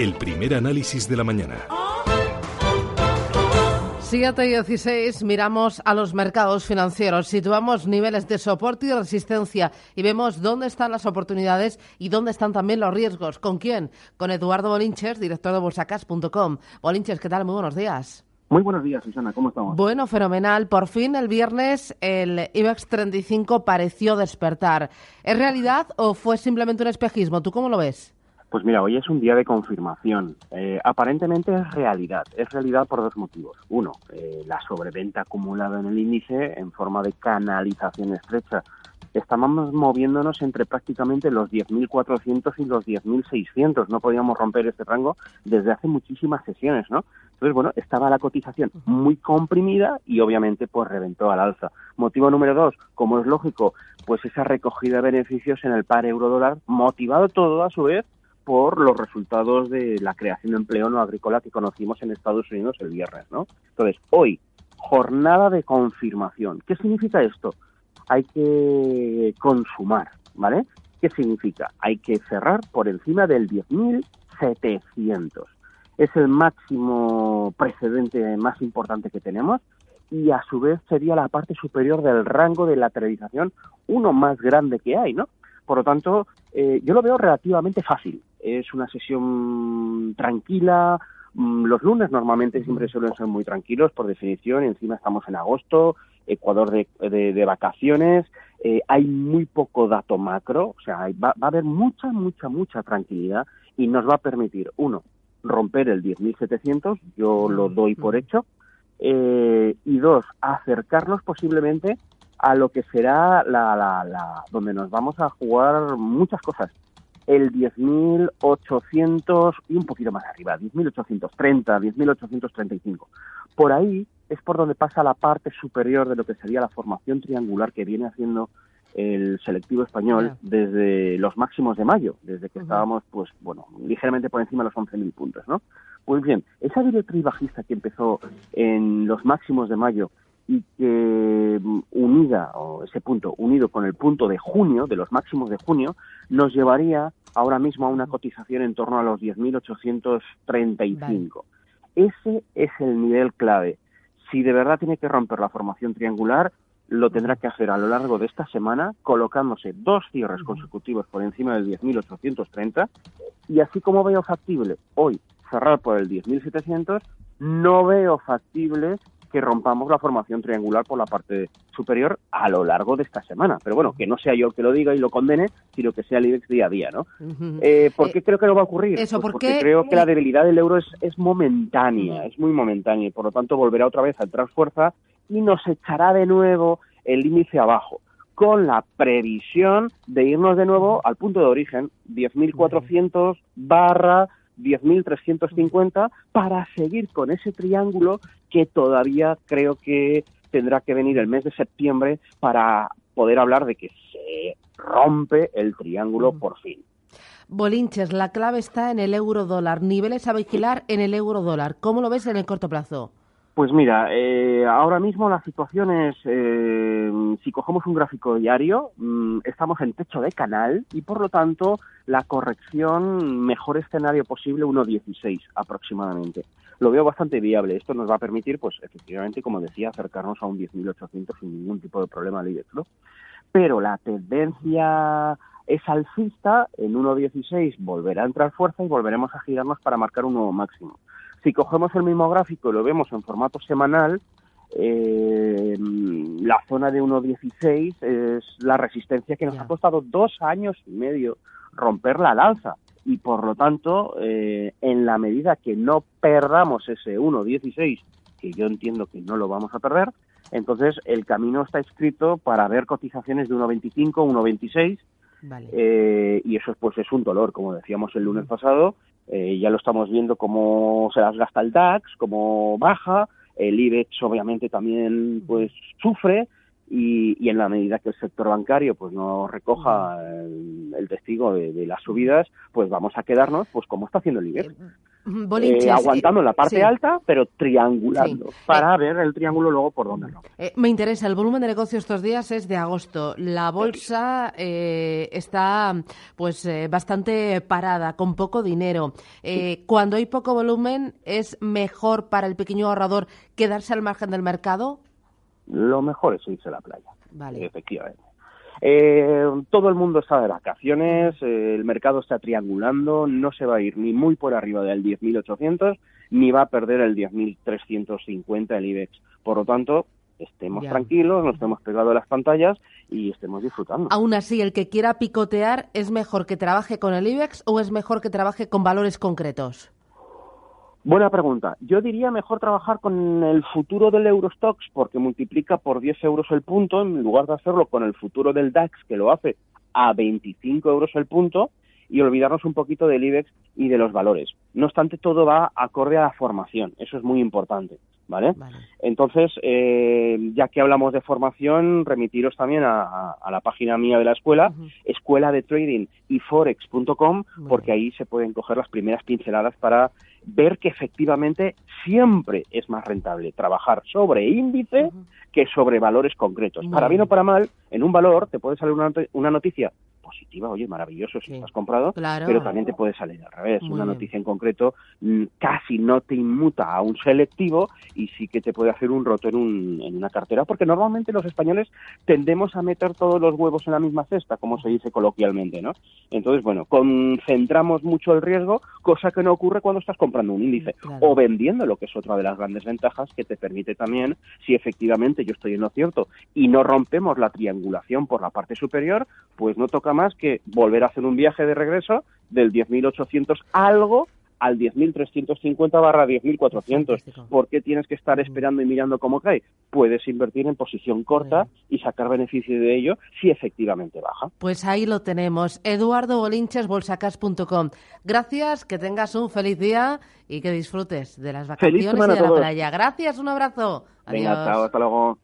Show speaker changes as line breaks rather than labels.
el primer análisis de la mañana.
7 y 16 miramos a los mercados financieros, situamos niveles de soporte y resistencia y vemos dónde están las oportunidades y dónde están también los riesgos. ¿Con quién? Con Eduardo Bolinches, director de bolsacas.com. Bolinches, ¿qué tal? Muy buenos días.
Muy buenos días, Susana. ¿Cómo estamos?
Bueno, fenomenal. Por fin el viernes el IBEX 35 pareció despertar. ¿Es realidad o fue simplemente un espejismo? ¿Tú cómo lo ves?
Pues mira, hoy es un día de confirmación. Eh, aparentemente es realidad. Es realidad por dos motivos. Uno, eh, la sobreventa acumulada en el índice en forma de canalización estrecha. Estamos moviéndonos entre prácticamente los 10.400 y los 10.600. No podíamos romper este rango desde hace muchísimas sesiones, ¿no? Entonces, bueno, estaba la cotización muy comprimida y obviamente pues reventó al alza. Motivo número dos, como es lógico, pues esa recogida de beneficios en el par euro-dólar, motivado todo a su vez por los resultados de la creación de empleo no agrícola que conocimos en Estados Unidos el viernes, ¿no? Entonces, hoy, jornada de confirmación. ¿Qué significa esto? Hay que consumar, ¿vale? ¿Qué significa? Hay que cerrar por encima del 10.700. Es el máximo precedente más importante que tenemos y a su vez sería la parte superior del rango de lateralización, uno más grande que hay, ¿no? Por lo tanto, eh, yo lo veo relativamente fácil. Es una sesión tranquila. Mm, los lunes normalmente siempre suelen ser muy tranquilos, por definición. Encima estamos en agosto, Ecuador de, vacaciones. Eh, hay muy poco dato macro, o sea, va, a haber mucha, mucha, mucha tranquilidad y nos va a permitir, uno, romper el 10.700, yo lo doy por hecho, eh, y dos, acercarnos posiblemente a lo que será la, la, la donde nos vamos a jugar muchas cosas. El 10.800 y un poquito más arriba, 10.830, 10.835. Por ahí es por donde pasa la parte superior de lo que sería la formación triangular que viene haciendo el selectivo español desde los máximos de mayo, desde que estábamos, pues, bueno, ligeramente por encima de los 11.000 puntos, ¿no? Pues bien, esa directriz bajista que empezó en los máximos de mayo y que mm, unida, o ese punto, unido con el punto de junio, de los máximos de junio, nos llevaría ahora mismo a una cotización en torno a los 10.835. Ese es el nivel clave. Si de verdad tiene que romper la formación triangular, lo tendrá que hacer a lo largo de esta semana, colocándose dos cierres consecutivos por encima del 10.830, y así como veo factible hoy cerrar por el 10.700, no veo factible que rompamos la formación triangular por la parte superior a lo largo de esta semana. Pero bueno, que no sea yo el que lo diga y lo condene, sino que sea el IBEX día a día, ¿no? Eh, ¿Por qué eh, creo que no va a ocurrir?
Eso,
pues porque creo que la debilidad del euro es, es momentánea, es muy momentánea y por lo tanto volverá otra vez a entrar fuerza y nos echará de nuevo el índice abajo con la previsión de irnos de nuevo al punto de origen, 10.400 barra 10.350 para seguir con ese triángulo que todavía creo que tendrá que venir el mes de septiembre para poder hablar de que se rompe el triángulo por fin.
Bolinches, la clave está en el euro dólar, niveles a vigilar en el euro dólar. ¿Cómo lo ves en el corto plazo?
Pues mira, eh, ahora mismo la situación es, eh, si cogemos un gráfico diario, mm, estamos en techo de canal y por lo tanto la corrección, mejor escenario posible, 1.16 aproximadamente. Lo veo bastante viable. Esto nos va a permitir, pues efectivamente, como decía, acercarnos a un 10.800 sin ningún tipo de problema de ¿no? Pero la tendencia es alcista, en 1.16 volverá a entrar fuerza y volveremos a girarnos para marcar un nuevo máximo. Si cogemos el mismo gráfico y lo vemos en formato semanal, eh, la zona de 1.16 es la resistencia que nos ha costado dos años y medio romperla al alza. Y por lo tanto, eh, en la medida que no perdamos ese 1.16, que yo entiendo que no lo vamos a perder, entonces el camino está escrito para ver cotizaciones de 1.25, 1.26. Eh, y eso pues es un dolor, como decíamos el lunes pasado, eh, ya lo estamos viendo cómo se las gasta el DAX, cómo baja, el IBEX obviamente también pues sufre. Y, en la medida que el sector bancario pues no recoja el, testigo de, las subidas, pues vamos a quedarnos pues como está haciendo el IBEX. Eh, aguantando la parte alta, pero triangulando, para ver el triángulo luego por dónde no.
me interesa, el volumen de negocio estos días es de agosto. La bolsa está pues bastante parada, con poco dinero. Cuando hay poco volumen, ¿es mejor para el pequeño ahorrador quedarse al margen del mercado?
Lo mejor es irse a la playa, vale. efectivamente. Eh, todo el mundo está de vacaciones, eh, el mercado está triangulando, no se va a ir ni muy por arriba del 10.800 ni va a perder el 10.350 el IBEX. Por lo tanto, estemos tranquilos, nos estemos pegados a las pantallas y estemos disfrutando.
Aún así, el que quiera picotear, ¿es mejor que trabaje con el IBEX o es mejor que trabaje con valores concretos?
Buena pregunta. Yo diría mejor trabajar con el futuro del Eurostox porque multiplica por 10 euros el punto en lugar de hacerlo con el futuro del DAX que lo hace a 25 euros el punto y olvidarnos un poquito del IBEX y de los valores. No obstante, todo va acorde a la formación. Eso es muy importante. ¿Vale? Entonces, eh, ya que hablamos de formación, remitiros también a, la página mía de la escuela, escuela de trading y forex.com, porque ahí se pueden coger las primeras pinceladas para ver que efectivamente siempre es más rentable trabajar sobre índice que sobre valores concretos. Para bien o para mal, en un valor te puede salir una, noticia positiva, oye, maravilloso si has comprado, pero también te puede salir al revés. una noticia en concreto mm, casi no te inmuta a un selectivo y sí que te puede hacer un roto en, un, en una cartera, porque normalmente los españoles tendemos a meter todos los huevos en la misma cesta, como se dice coloquialmente, ¿no? Entonces, bueno, concentramos mucho el riesgo, cosa que no ocurre cuando estás comprando un índice o vendiendo, lo que es otra de las grandes ventajas que te permite también, si efectivamente yo estoy en lo cierto y no rompemos la triangulación por la parte superior, pues no toca más que volver a hacer un viaje de regreso del 10.800 algo al 10.350 barra 10.400. ¿Por qué tienes que estar esperando y mirando cómo cae? Puedes invertir en posición corta y sacar beneficio de ello si efectivamente baja.
Pues ahí lo tenemos. Eduardo Bolinches, bolsacas.com. Gracias, que tengas un feliz día y que disfrutes de las vacaciones y de la playa. Gracias, un abrazo.
Adiós. hasta luego.